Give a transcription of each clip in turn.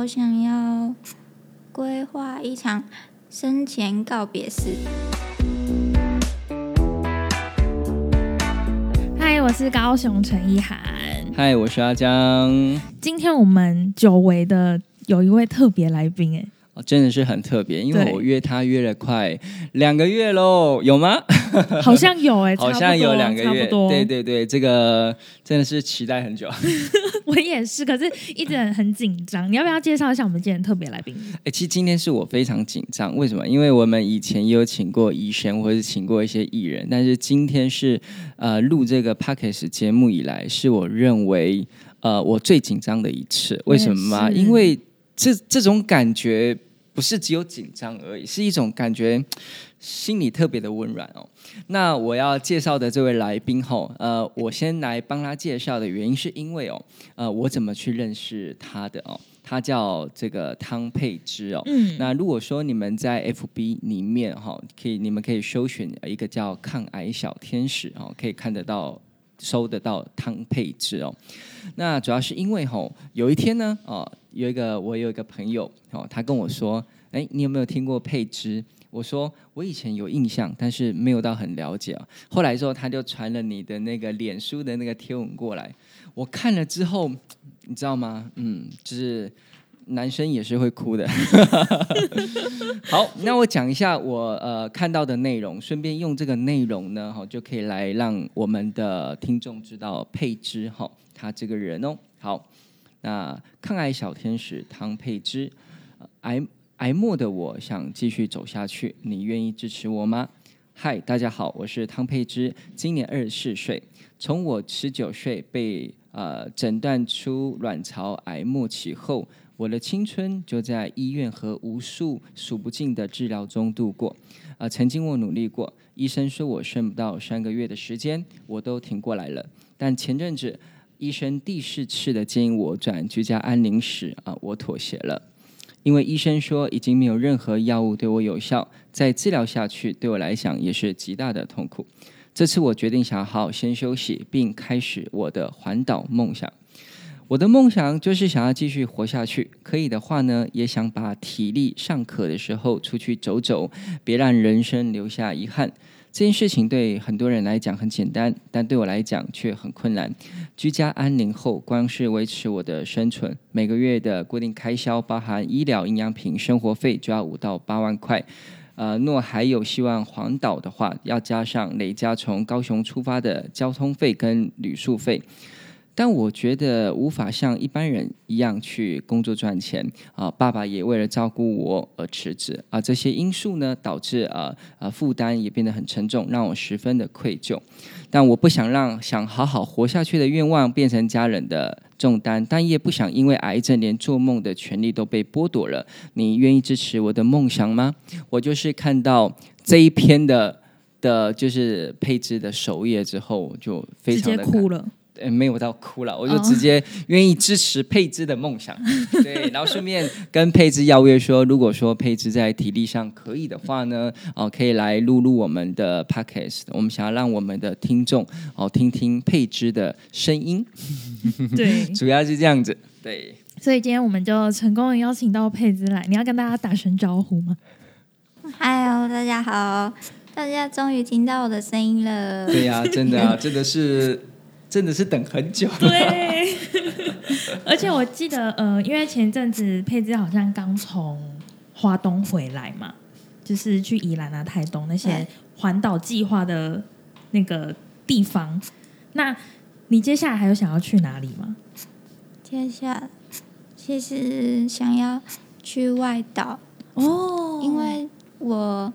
我想要规划一场生前告别式。嗨，我是高雄陈意涵。嗨，我是阿江。今天我们久违的有一位特别来宾，哎，哦，真的是很特别，因为我约他约了快两个月喽，有吗？好像有哎，好像有两个月，差不多。对对对，这个真的是期待很久。我也是，可是一直很很紧张。你要不要介绍一下我们今天特别来宾？哎，其实今天是我非常紧张，为什么？因为我们以前也有请过医生，或者是请过一些艺人，但是今天是呃录这个 podcast 节目以来，是我认为呃我最紧张的一次。为什么吗？因为这这种感觉不是只有紧张而已，是一种感觉。心里特别的温软哦。那我要介绍的这位来宾吼，呃，我先来帮他介绍的原因是因为哦，呃，我怎么去认识他的哦？他叫这个汤佩芝哦。嗯，那如果说你们在 FB 里面哈、可以你们可以搜寻一个叫抗癌小天使哦，可以看得到。收得到汤佩芝哦，那主要是因为吼、有一天呢，哦，有一个我有一个朋友哦，他跟我说，哎，你有没有听过佩芝？我说我以前有印象，但是没有到很了解啊。后来之后，他就传了你的那个脸书的那个贴文过来，我看了之后，你知道吗？嗯，就是男生也是会哭的。好，那我讲一下我呃看到的内容，顺便用这个内容呢，哈，就可以来让我们的听众知道佩芝哈，他这个人哦。好，那抗癌小天使汤佩芝，呃癌癌末的我想继续走下去，你愿意支持我吗？嗨，大家好，我是汤佩芝，今年二十四岁。从我十九岁被呃诊断出卵巢癌末期后，我的青春就在医院和无数数不尽的治疗中度过。呃，曾经我努力过，医生说我剩不到三个月的时间，我都挺过来了。但前阵子医生第四次的建议我转居家安宁时，啊、我妥协了。因为医生说已经没有任何药物对我有效，再治疗下去对我来讲也是极大的痛苦。这次我决定想好好先休息，并开始我的环岛梦想。我的梦想就是想要继续活下去，可以的话呢，也想把体力尚可的时候出去走走，别让人生留下遗憾。这件事情对很多人来讲很简单，但对我来讲却很困难。居家安宁后，光是维持我的生存，每个月的固定开销，包含医疗、营养品、生活费，就要五到八万块。呃，若还有希望环岛的话，要加上累加从高雄出发的交通费跟旅宿费。但我觉得无法像一般人一样去工作赚钱啊、爸爸也为了照顾我而辞职啊、这些因素呢，导致呃呃负担也变得很沉重，让我十分的愧疚。但我不想让想好好活下去的愿望变成家人的重担，但也不想因为癌症连做梦的权利都被剥夺了。你愿意支持我的梦想吗？我就是看到这一篇的的，就是配置的首页之后，就非常的哭了。呃，没有到哭了，我就哦。直接愿意支持佩芝的梦想，对，然后顺便跟佩芝邀约说，如果说佩芝在体力上可以的话呢，哦、可以来录录我们的 podcast，我们想要让我们的听众哦听听佩芝的声音，对，主要是这样子，对，所以今天我们就成功的邀请到佩芝来，你要跟大家打声招呼吗？嗨哦，大家好，大家终于听到我的声音了。对呀、真的啊，真的是真的是等很久，对，而且我记得，呃，因为前阵子佩芝好像刚从花东回来嘛，就是去宜兰啊、台东那些对环岛计划的那个地方。那你接下来还有想要去哪里吗？接下来其实想要去外岛，哦。因为我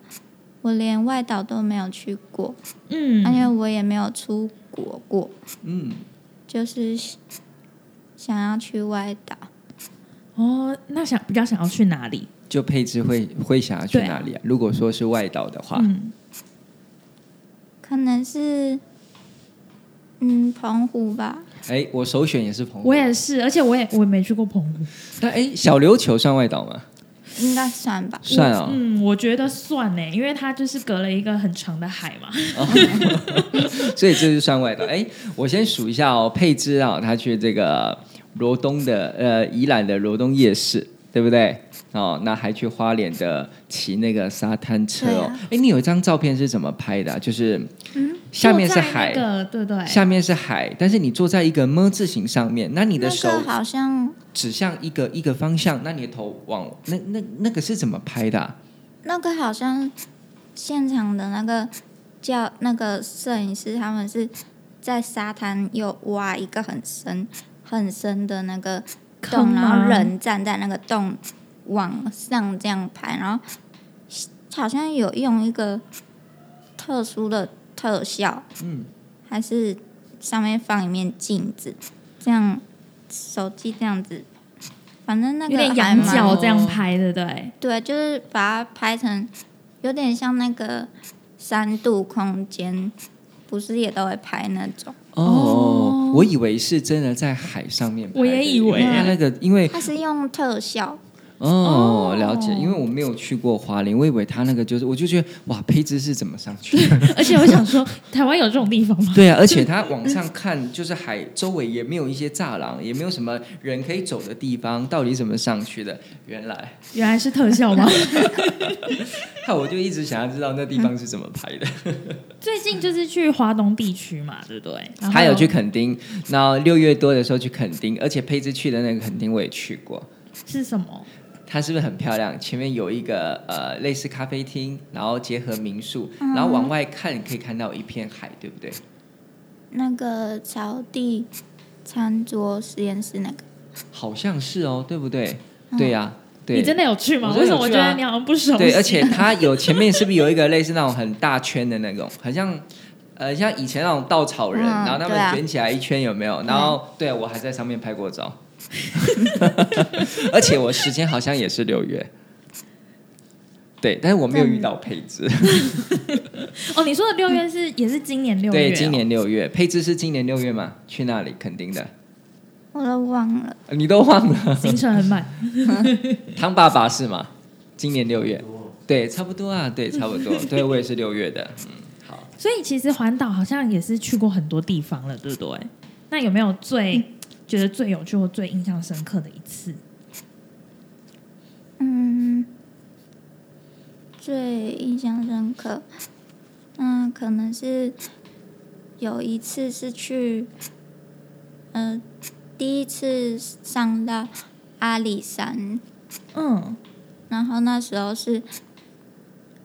我连外岛都没有去过，嗯，而且我也没有出国过，嗯，就是想要去外岛。哦，那想比较想要去哪里？就配置会会想要去哪里啊？如果说是外岛的话，嗯，可能是嗯澎湖吧，哎，我首选也是澎湖，我也是，而且我也我也没去过澎湖。那哎，小琉球算外岛吗？应该算吧。算啊、嗯，我觉得算呢，因为它就是隔了一个很长的海嘛。所以这就算外岛。哎，我先数一下哦，佩芝啊，他去这个罗东的呃宜兰的罗东夜市对不对？哦，那还去花莲的骑那个沙滩车哦。哎、你有一张照片是怎么拍的啊、就是下面是海，那个对不对？下面是海，但是你坐在一个么字形上面，那你的手好像指向一个一个方向，那你的头往那那那个是怎么拍的啊、那个好像现场的那个叫那个摄影师，他们是在沙滩又挖一个很深很深的那个洞，然后人站在那个洞往上这样拍，然后好像有用一个特殊的特效，嗯，还是上面放一面镜子，这样手机这样子，反正那个有点仰角这样拍，对不对？对，就是把它拍成有点像那个三度空间，不是也都会拍那种？哦哦，我以为是真的在海上面拍的，我也以为因为那个因为它是用特效，哦哦了解，因为我没有去过花莲，我以为他那个就是，我就觉得哇，佩芝是怎么上去的？而且我想说，台湾有这种地方吗？对啊，而且他往上看，就是海周围也没有一些栅栏，也没有什么人可以走的地方，到底怎么上去的？原来，原来是特效吗？那我就一直想要知道那地方是怎么拍的。最近就是去华东地区嘛，对不对？他有去垦丁，然后六月多的时候去垦丁，而且佩芝去的那个垦丁我也去过。是什么？它是不是很漂亮？前面有一个呃类似咖啡厅，然后结合民宿，嗯然后往外看可以看到一片海，对不对？那个草地餐桌实验室那个，好像是哦，对不对？对呀、对。你真的有去吗？我真的有去啊为什么我觉得你好像不熟悉？对，而且它有前面是不是有一个类似那种很大圈的那种，很像呃像以前那种稻草人，嗯然后他们啊卷起来一圈有没有？然后对我还在上面拍过照，而且我时间好像也是六月。对，但是我没有遇到配置。哦，你说的六月是也是今年六月、对，今年六月，配置是今年六月吗？去那里？肯定的，我都忘了。呃你都忘了。哦行程很满。汤爸爸是吗？今年六月，对，差不多啊，对，差不多。对我也是六月的，嗯，好。所以其实环岛好像也是去过很多地方了，对不对？那有没有最、觉得最有趣或最印象深刻的一次？嗯，最印象深刻，嗯，可能是有一次是去，呃，第一次上到阿里山，嗯，然后那时候是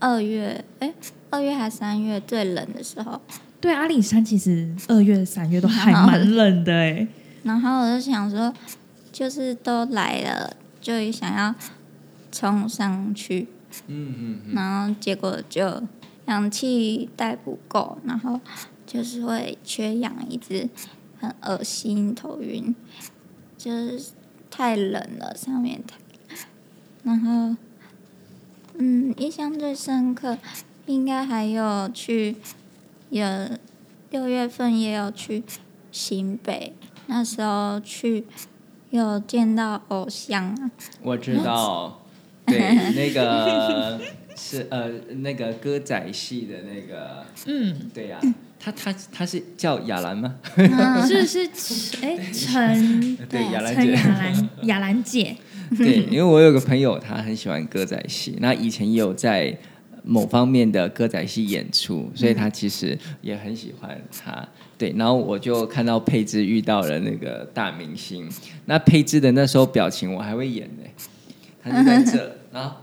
二月，哎，二月还三月最冷的时候，对，阿里山其实二月、三月都还蛮冷的哎。然后我就想说，就是都来了，就想要冲上去，嗯嗯嗯，然后结果就氧气带不够，然后就是会缺氧，一直很恶心、头晕，就是太冷了，上面。太，然后嗯，印象最深刻应该还有去有六月份也有去新北，那时候去有见到偶像啊，我知道，对，那个是呃那个歌仔戏的那个，嗯，对呀、他他他是叫雅兰吗？嗯 是是，哎，陈对，雅兰陈姐。雅兰雅兰姐，对，因为我有个朋友，他很喜欢歌仔戏，那以前也有在某方面的歌仔戏演出，所以他其实也很喜欢他。对，然后我就看到佩芝遇到了那个大明星，那佩芝的那时候表情我还会演呢，他就在这，然后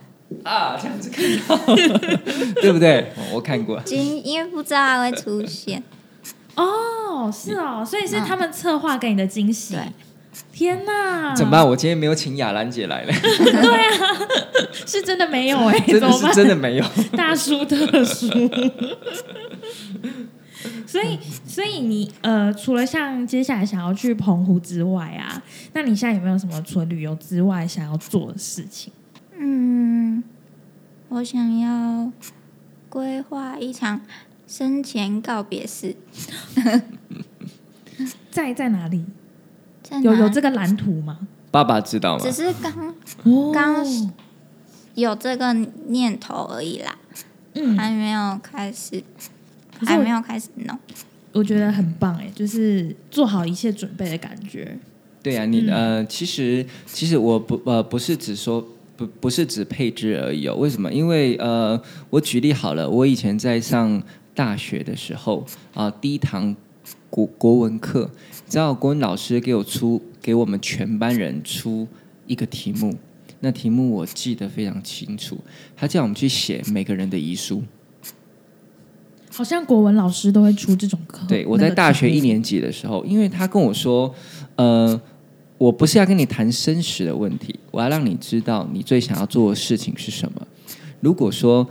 啊这样子看到，对不对？哦我看过。今因为不知道他会出现，哦，是哦，所以是他们策划给你的惊喜。对天哪，怎么办？我今天没有请雅兰姐来了，是真的没有哎、真的是？真的没有。大叔特殊。所以，所以你呃，除了像接下来想要去澎湖之外啊，那你现在有没有什么除了旅游之外想要做的事情？嗯，我想要规划一场生前告别式，在在哪里？在哪有有这个蓝图吗？爸爸知道吗只？是刚哦刚有这个念头而已啦，嗯，还没有开始，还没有开始弄。我觉得很棒哎，就是做好一切准备的感觉。对啊，你嗯呃，其实其实我不呃不是只说不不是只配置而已哦。为什么？因为呃，我举例好了，我以前在上大学的时候啊、第一堂国国文课，知道国文老师给我出给我们全班人出一个题目，那题目我记得非常清楚，他叫我们去写每个人的遗书。好像国文老师都会出这种课。对，我在大学一年级的时候，因为他跟我说，呃，我不是要跟你谈生死的问题，我要让你知道你最想要做的事情是什么。如果说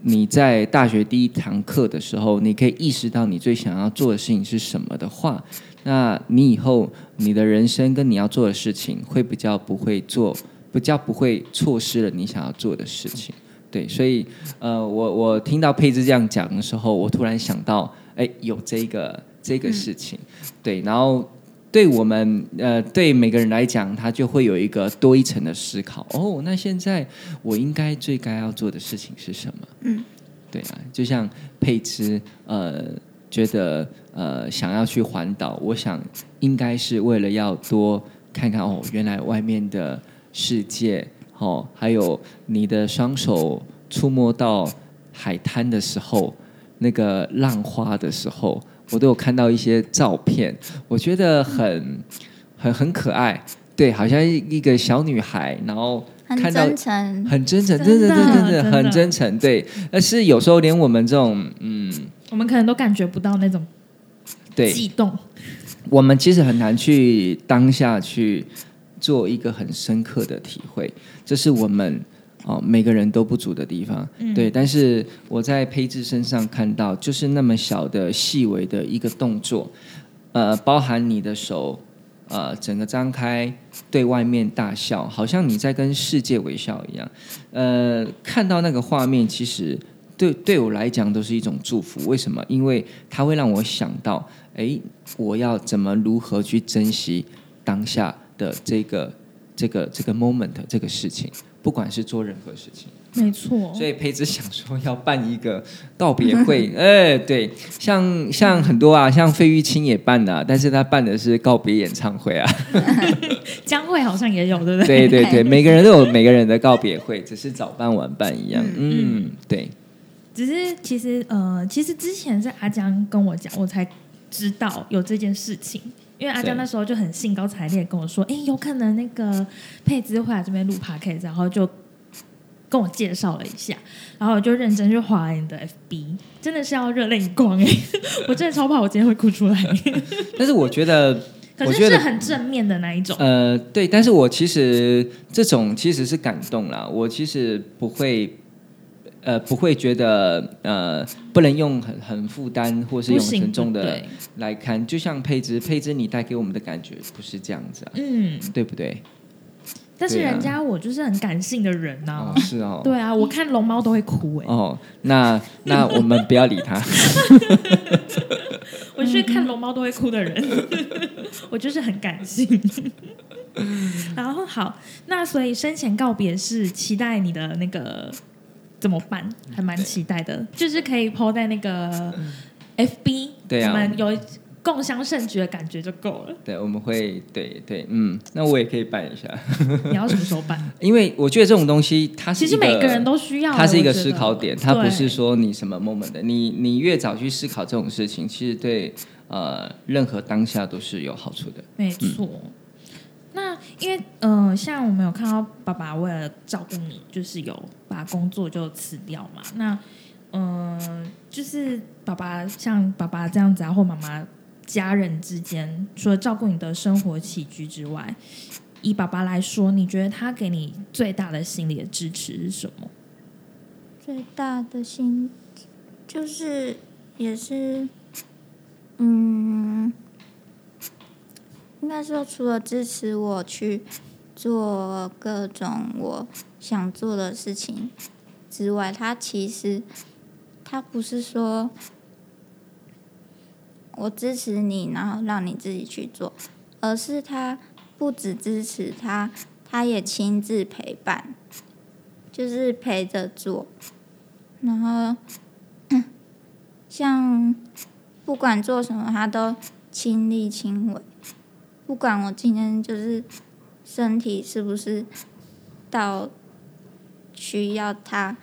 你在大学第一堂课的时候，你可以意识到你最想要做的事情是什么的话，那你以后你的人生跟你要做的事情会比较不会做，比较不会错失了你想要做的事情。对，所以呃，我我听到佩芝这样讲的时候，我突然想到，哎，有这个这个事情，对，然后对我们呃，对每个人来讲，他就会有一个多一层的思考。哦，那现在我应该最该要做的事情是什么？嗯，对啊，就像佩芝呃，觉得呃想要去环岛，我想应该是为了要多看看哦，原来外面的世界哦，还有你的双手触摸到海滩的时候，那个浪花的时候，我都有看到一些照片，我觉得很很很可爱。对，好像一个小女孩，然后很看到真诚，很真诚，真真的，的真的，真的真的很真诚。对，但是有时候连我们这种，嗯，我们可能都感觉不到那种对，激动。我们其实很难去当下去做一个很深刻的体会，这是我们哦每个人都不足的地方。嗯对，但是我在胚智身上看到，就是那么小的细微的一个动作，呃，包含你的手。呃，整个张开对外面大笑，好像你在跟世界微笑一样。呃，看到那个画面，其实对对我来讲都是一种祝福。为什么？因为它会让我想到，哎，我要怎么如何去珍惜当下的这个这个这个 moment 这个事情，不管是做任何事情。没错，所以培子想说要办一个告别会，哎，对，像像很多啊，像费玉清也办的、啊，但是他办的是告别演唱会啊。江蕙好像也有，对不对？对对对，每个人都有每个人的告别会，只是早办晚办一样。嗯，对，只是其实呃，其实之前是阿江跟我讲，我才知道有这件事情。因为阿江对那时候就很兴高采烈跟我说：“哎，有可能那个佩芝会来这边录 podcast，然后就跟我介绍了一下，然后我就认真去划你的 FB，真的是要热泪盈光哎！我真的超怕我今天会哭出来，但是我觉得，可是我觉得是很正面的那一种。呃，对，但是我其实这种其实是感动啦，我其实不会。呃，不会觉得呃，不能用很很负担或是用沉重的对来看，就像佩芝，佩芝你带给我们的感觉不是这样子啊，嗯，对不对？但是人家我就是很感性的人呐、哦，是哦，对啊，我看龙猫都会哭哎、哦，那那我们不要理他。我是看龙猫都会哭的人，我就是很感性。然后好，那所以生前告别是期待你的那个怎么办？还蛮期待的，就是可以 PO 在那个 FB，对啊有共襄盛举的感觉就够了。对，我们会对对，嗯，那我也可以办一下，你要什么时候办？因为我觉得这种东西它是其实每个人都需要，它是一个思考点，它不是对说你什么 moment 的，你你越早去思考这种事情，其实对呃任何当下都是有好处的。没错。那因为呃，像我们有看到爸爸为了照顾你，就是有把工作就辞掉嘛。那嗯、就是爸爸像爸爸这样子啊，或妈妈家人之间，除了照顾你的生活起居之外，以爸爸来说，你觉得他给你最大的心理的支持是什么？最大的心就是也是，嗯，应该说除了支持我去做各种我想做的事情之外，他其实他不是说我支持你，然后让你自己去做，而是他不只支持他，他也亲自陪伴，就是陪着做。然后像不管做什么，他都亲力亲为，不管我今天就是身体是不是到需要他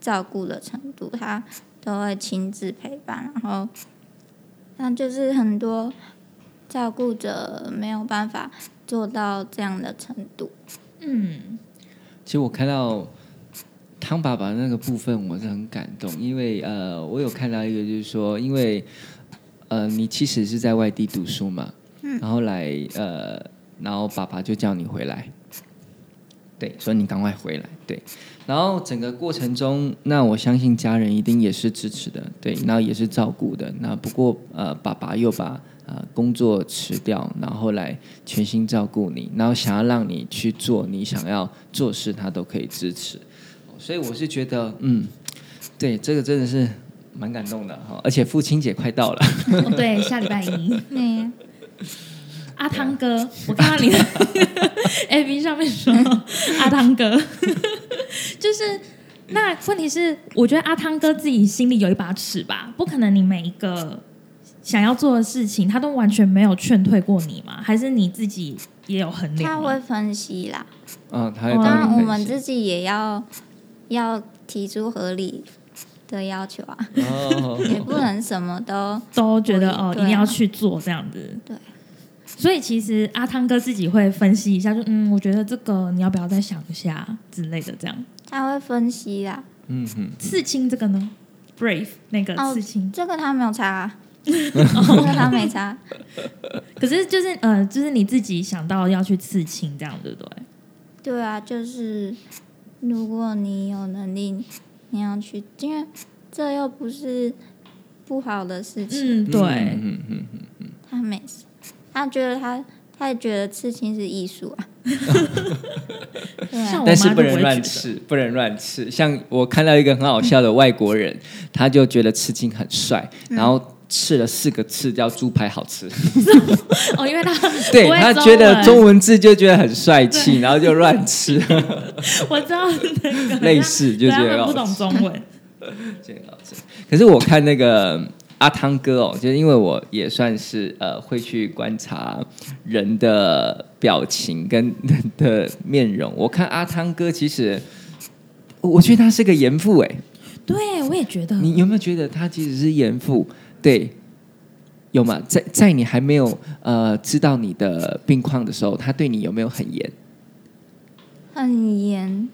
照顾的程度，他都会亲自陪伴。然后，那就是很多照顾者没有办法做到这样的程度。嗯，其实我看到汤爸爸那个部分，我是很感动，因为呃，我有看到一个，就是说，因为呃，你其实是在外地读书嘛，然后来呃，然后爸爸就叫你回来，对，说你赶快回来，对，然后整个过程中，那我相信家人一定也是支持的，对，然后也是照顾的，那不过呃，爸爸又把呃工作辞掉，然后来全心照顾你，然后想要让你去做你想要做事，他都可以支持，所以我是觉得，嗯，对，这个真的是蛮感动的哈，而且父亲节快到了，哦对，下礼拜一，那阿汤哥，我看到你的 A B 上面说阿汤哥，就是那问题是，我觉得阿汤哥自己心里有一把尺吧，不可能你每一个想要做的事情，他都完全没有劝退过你吗？还是你自己也有衡他量他？会分析啦，嗯，他会哦当然我们自己也要要提出合理的要求啊，哦，也不能什么都都觉得哦，一定要去做这样子。对。所以其实阿汤哥自己会分析一下，就嗯，我觉得这个你要不要再想一下之类的，这样。他会分析啦。嗯哼，刺青这个呢？Brave 那个哦刺青，这个他没有查、啊，这个他没查。可是就是呃，就是你自己想到要去刺青这样，对不对？对啊，就是如果你有能力，你要去，因为这又不是不好的事情。嗯，对，嗯嗯嗯嗯，他没事，他觉得他他也觉得刺青是艺术啊。啊但是不能乱刺，不能乱刺。像我看到一个很好笑的外国人，他就觉得刺青很帅，嗯然后刺了四个刺，叫猪排好吃。哦，因为他 对他觉得中文字就觉得很帅气，然后就乱吃，我知道那个类似就觉得们不懂中文，这个好吃。可是我看那个阿汤哥哦，就是因为我也算是呃会去观察人的表情跟人的面容。我看阿汤哥其实，我觉得他是个严父哎，对我也觉得，你有没有觉得他其实是严父？对。有吗？在在你还没有呃知道你的病况的时候，他对你有没有很严？很严，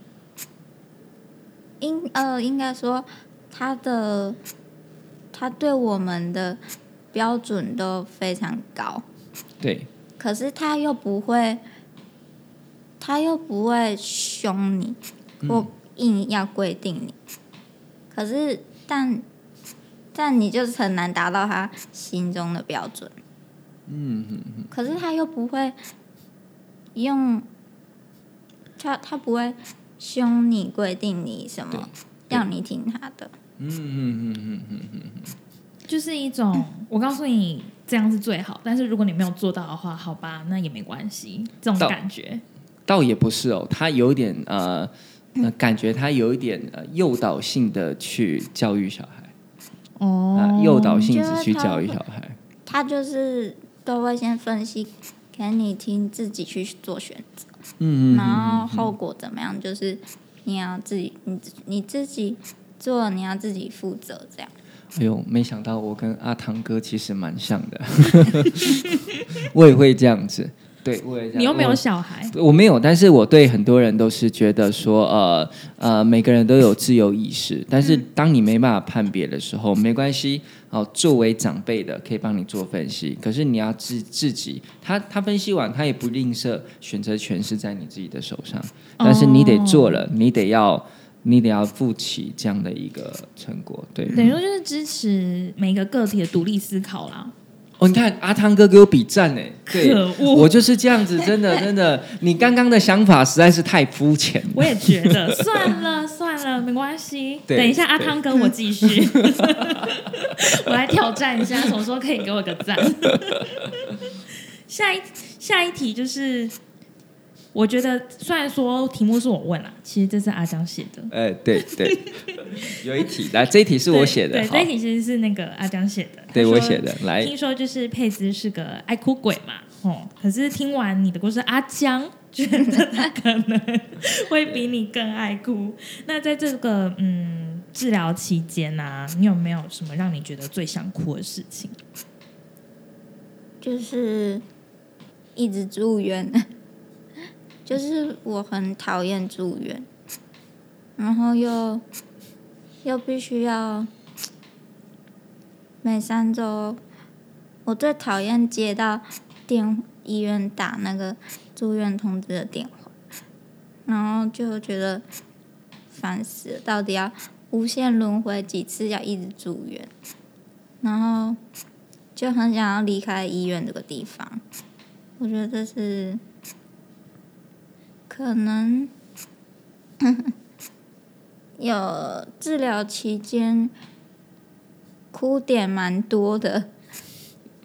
应呃应该说他的他对我们的标准都非常高，对，可是他又不会，他又不会凶你，或硬要规定你。可是但但你就是很难达到他心中的标准。嗯哼哼，可是他又不会用，他他不会凶你规定你什么，对要你听他的。嗯嗯嗯嗯嗯嗯就是一种我告诉你这样是最好，但是如果你没有做到的话，好吧，那也没关系，这种感觉。倒也不是哦，他有一点呃，呃感觉他有一点呃诱导性的去教育小孩哦啊、诱导性就是质去教育小孩。他就是都会先分析给你听，自己去做选择，嗯嗯然后后果怎么样，就是你要自己你你自己做，你要自己负责这样。哎呦，没想到我跟阿汤哥其实蛮像的，我也会这样子。对。你又没有小孩，我没有，但是我对很多人都是觉得说，呃呃，每个人都有自由意识，但是当你没办法判别的时候，没关系。哦，作为长辈的可以帮你做分析，可是你要自自己，他他分析完，他也不吝啬，选择权是在你自己的手上，但是你得做了，你得要你得要负起这样的一个成果，对。等于说就是支持每个个体的独立思考啦。哦，你看阿汤哥给我比赞呢，对可恶我就是这样子，真的 真的，你刚刚的想法实在是太肤浅。我也觉得，算了算了，没关系。等一下阿对汤哥，我继续，我来挑战一下，什么时候可以给我个赞？下一下一题就是，我觉得虽然说题目是我问啦，其实这是阿江写的，哎，对对，有一题，来这一题是我写的，对，对这一题其实是那个阿江写的，对我写的，来，听说就是佩兹是个爱哭鬼嘛，哦，可是听完你的故事，阿江觉得他可能会比你更爱哭。那在这个嗯治疗期间呢、你有没有什么让你觉得最想哭的事情？就是一直住院，就是我很讨厌住院，然后又又必须要每三周，我最讨厌接到电医院打那个住院通知的电话，然后就觉得烦死了，到底要无限轮回几次，要一直住院，然后。就很想要离开医院这个地方。我觉得这是可能有治疗期间哭点蛮多的，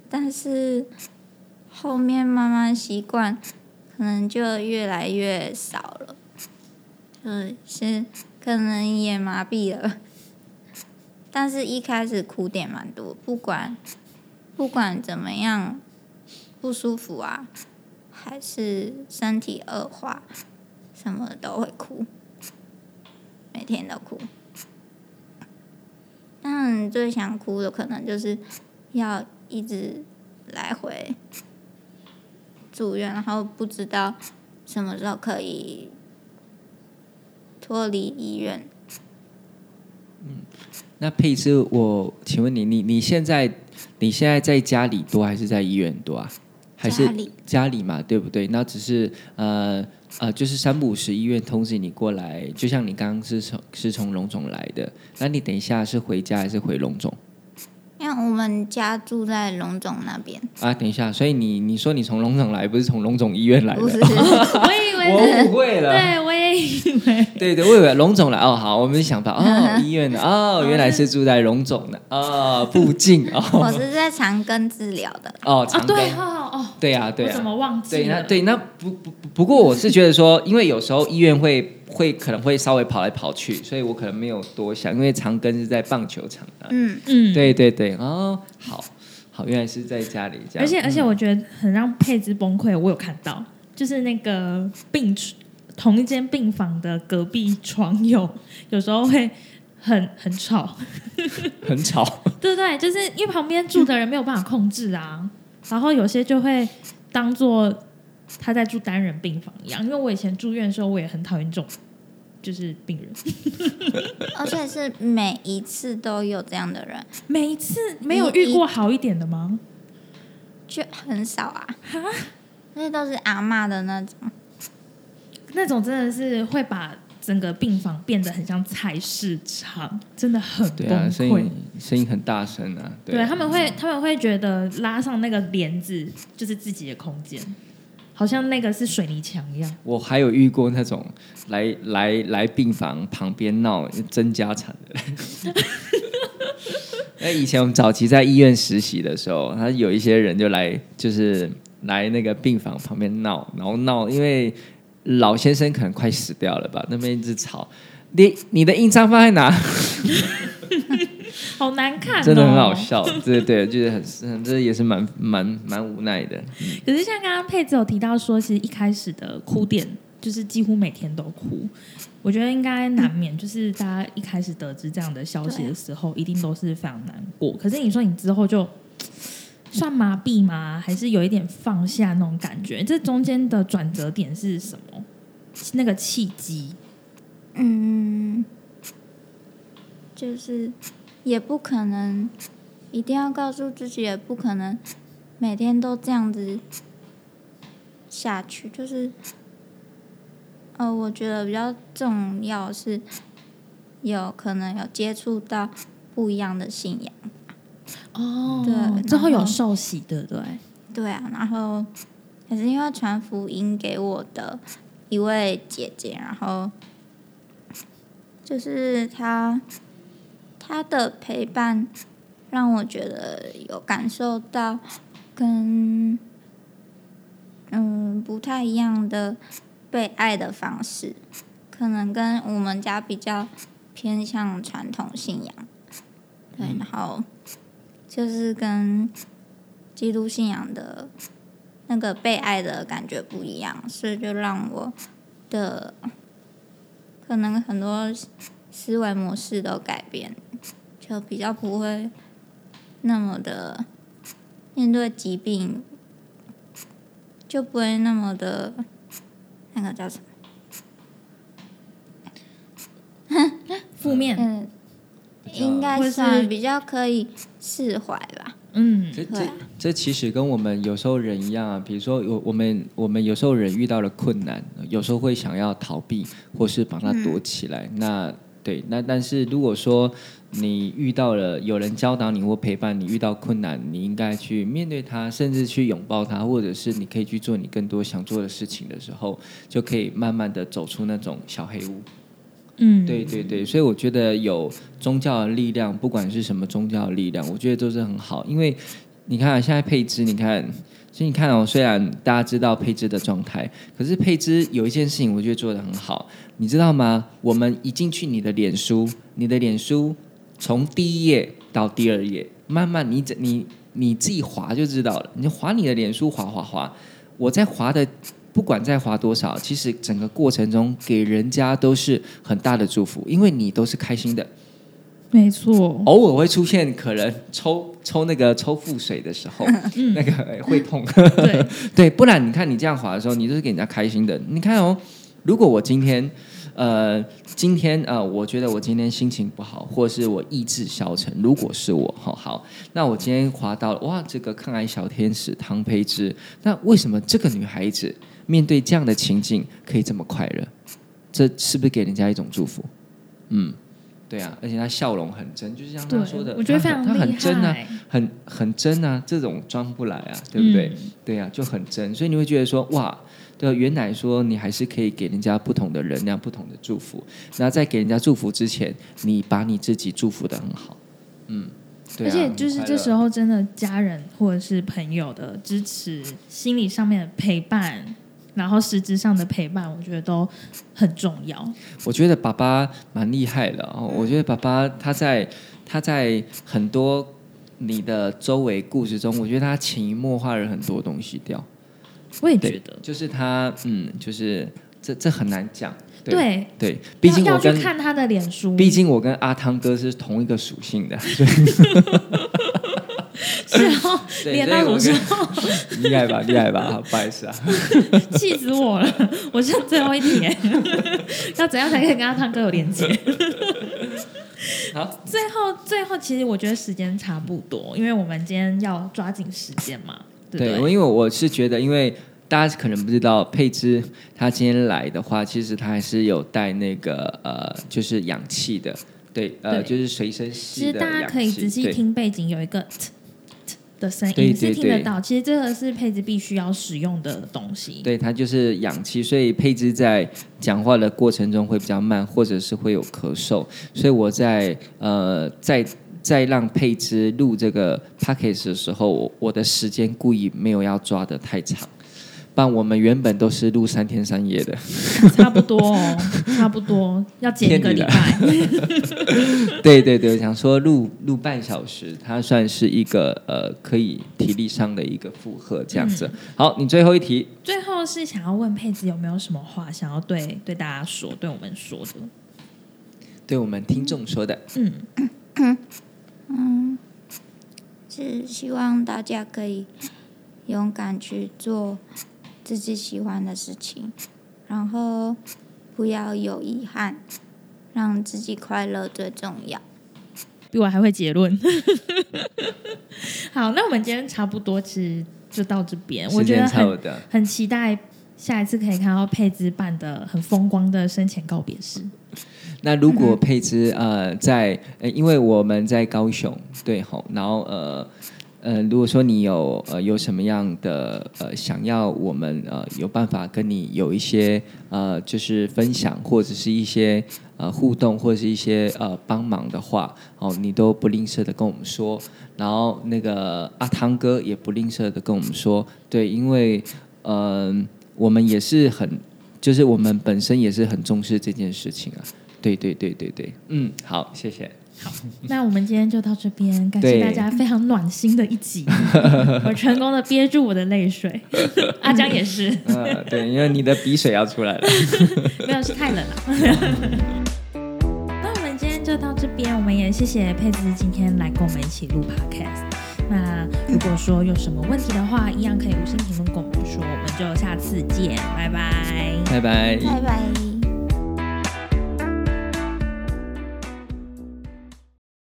但是后面慢慢习惯，可能就越来越少了。就是可能也麻痹了，但是一开始哭点蛮多，不管。不管怎么样不舒服啊，还是身体恶化，什么都会哭，每天都哭。但最想哭的可能就是要一直来回住院，然后不知道什么时候可以脱离医院。嗯那佩芝，我请问你，你你现在你现在在家里多还是在医院多啊？还是家里嘛，对不对？那只是呃呃，就是三不五时医院通知你过来，就像你刚刚是从是从龙总来的，那你等一下是回家还是回龙总因为我们家住在龙总那边，啊？等一下，所以你你说你从龙总来，不是从龙总医院来的？不是 我以为我是，误会了。对我也以为对对，我以为龙总来哦，好，我们想到哦，医院的哦，原来是住在龙总的哦附近哦 我哦是在长庚治疗的。哦，啊，长庚对哦哦，对呀对啊呀，我怎么忘记对，那了？对那不不不不过我是觉得说，因为有时候医院会会可能会稍微跑来跑去，所以我可能没有多想，因为长庚是在棒球场的，嗯，嗯，对对对，哦，好好，原来是在家里这样，而且而且嗯。我觉得很让佩芝崩溃，我有看到，就是那个病同一间病房的隔壁床友，有时候会很很吵，很吵，对不对？就是因为旁边住的人没有办法控制啊，然后有些就会当做他在住单人病房一样。因为我以前住院的时候，我也很讨厌这种就是病人，而且是每一次都有这样的人，每一次没有遇过好一点的吗？就很少啊。那些都是阿嬷的那种，那种真的是会把整个病房变得很像菜市场，真的很对啊，崩溃。声音声音很大声啊，对啊他们会，他们会觉得拉上那个帘子就是自己的空间，好像那个是水泥墙一样。我还有遇过那种来来来病房旁边闹争家产的。那以前我们早期在医院实习的时候，他有一些人就来，就是来那个病房旁边闹，然后闹，因为老先生可能快死掉了吧，那边一直吵，你你的印章放在哪？好难看、哦，真的很好。笑，对对，就是很，这也是蛮蛮蛮无奈的。可是像刚刚佩子有提到说，其实一开始的哭点就是几乎每天都哭，我觉得应该难免，就是大家一开始得知这样的消息的时候，一定都是非常难过。可是你说你之后就算麻痹吗？还是有一点放下那种感觉？这中间的转折点是什么？那个契机？嗯，就是也不可能一定要告诉自己，也不可能每天都这样子下去。就是，呃，我觉得比较重要是有可能有接触到不一样的信仰。哦对之后有受洗，对不对？对啊，然后也是因为传福音给我的一位姐姐，然后就是她她的陪伴让我觉得有感受到跟嗯不太一样的被爱的方式，可能跟我们家比较偏向传统信仰，对，然后就是跟基督信仰的那个被爱的感觉不一样，所以就让我的可能很多思维模式都改变，就比较不会那么的面对疾病，就不会那么的那个叫什么？负面，嗯，应该算比较可以释怀吧。嗯，这这其实跟我们有时候人一样啊，比如说我我们我们有时候人遇到了困难，有时候会想要逃避，或是把它躲起来。那对，那但是如果说你遇到了有人教导你或陪伴你，遇到困难，你应该去面对它，甚至去拥抱它，或者是你可以去做你更多想做的事情的时候，就可以慢慢的走出那种小黑屋。嗯，对对对，所以我觉得有宗教的力量，不管是什么宗教的力量，我觉得都是很好。因为你看、啊、现在配置，你看，所以你看哦，虽然大家知道佩芝的状态，可是佩芝有一件事情，我觉得做的很好，你知道吗？我们一进去你的脸书，你的脸书从第一页到第二页，慢慢你整你你自己滑就知道了，你就滑你的脸书，滑滑滑，我在滑的。不管再滑多少，其实整个过程中给人家都是很大的祝福，因为你都是开心的。没错，偶尔会出现可能抽抽那个抽腹水的时候，那个呃会痛。对，对，不然你看你这样滑的时候，你都是给人家开心的。你看哦，如果我今天呃今天呃，我觉得我今天心情不好，或是我意志消沉，如果是我哈好，那我今天滑到了哇这个抗癌小天使汤培芝，那为什么这个女孩子面对这样的情境可以这么快乐？这是不是给人家一种祝福？嗯。对啊，而且他笑容很真，就是像对她说的，我觉得非常他很真啊，很很真啊，这种装不来啊，对不对？嗯对啊，就很真，所以你会觉得说，哇，对，原来说你还是可以给人家不同的能量、不同的祝福。那在给人家祝福之前，你把你自己祝福的很好，嗯，对啊、而且就是这时，候，真的家人或者是朋友的支持，心理上面的陪伴，然后实质上的陪伴，我觉得都很重要。我觉得爸爸蛮厉害的哦。我觉得爸爸他在他在很多你的周围故事中，我觉得他潜移默化了很多东西掉。我也觉得，，就是他，嗯，就是这这很难讲。对对，对，毕竟要我跟要去看他的脸书，毕竟我跟阿汤哥是同一个属性的，所以 厉害吧，厉害吧，好不好意思啊。气死我了！我是最后一题耶，要怎样才可以跟他唱歌有连接？好，最后，最后，其实我觉得时间差不多，因为我们今天要抓紧时间嘛，对对，对？我因为我是觉得，因为大家可能不知道，佩芝她今天来的话，其实她还是有带那个呃，就是氧气的，对，呃，就是随身其吸的实大家可以仔细对听背景有一个的声对音，是对对听得到。其实这个是配置必须要使用的东西。对，它就是氧气，所以佩芝在讲话的过程中会比较慢，或者是会有咳嗽，所以我在呃在在让佩芝录这个 p a c k a g e 的时候，我我的时间故意没有要抓的太长，不然我们原本都是录三天三夜的，差不多哦，差不多要剪一个礼拜。对对对，我想说录录半小时，它算是一个呃可以体力上的一个负荷这样子。好，你最后一题，最后是想要问佩子有没有什么话想要对对大家说，对我们说的？对我们听众说的，嗯。嗯，是希望大家可以勇敢去做自己喜欢的事情，然后不要有遗憾，让自己快乐最重要。比我还会结论。好，那我们今天差不多，其实就到这边。我觉得很差不多。很期待下一次可以看到佩兹办的很风光的生前告别式。那如果佩芝呃在呃，因为我们在高雄，对吼，然后呃呃，如果说你有呃有什么样的呃想要我们呃有办法跟你有一些呃就是分享或者是一些呃互动或者是一些呃帮忙的话，哦，你都不吝啬的跟我们说，然后那个阿汤哥也不吝啬的跟我们说，对，因为嗯、呃我们也是很就是我们本身也是很重视这件事情啊。对对对对对，嗯，好，谢谢。那我们今天就到这边，感谢大家非常暖心的一集，我成功的憋住我的泪水，阿江也是，呃，对，因为你的鼻水要出来了。没有是太冷了。那我们今天就到这边，我们也谢谢佩兹今天来跟我们一起录 podcast。那如果说有什么问题的话，一样可以五星评论跟我们说，我们就下次见，拜拜。拜拜。拜拜。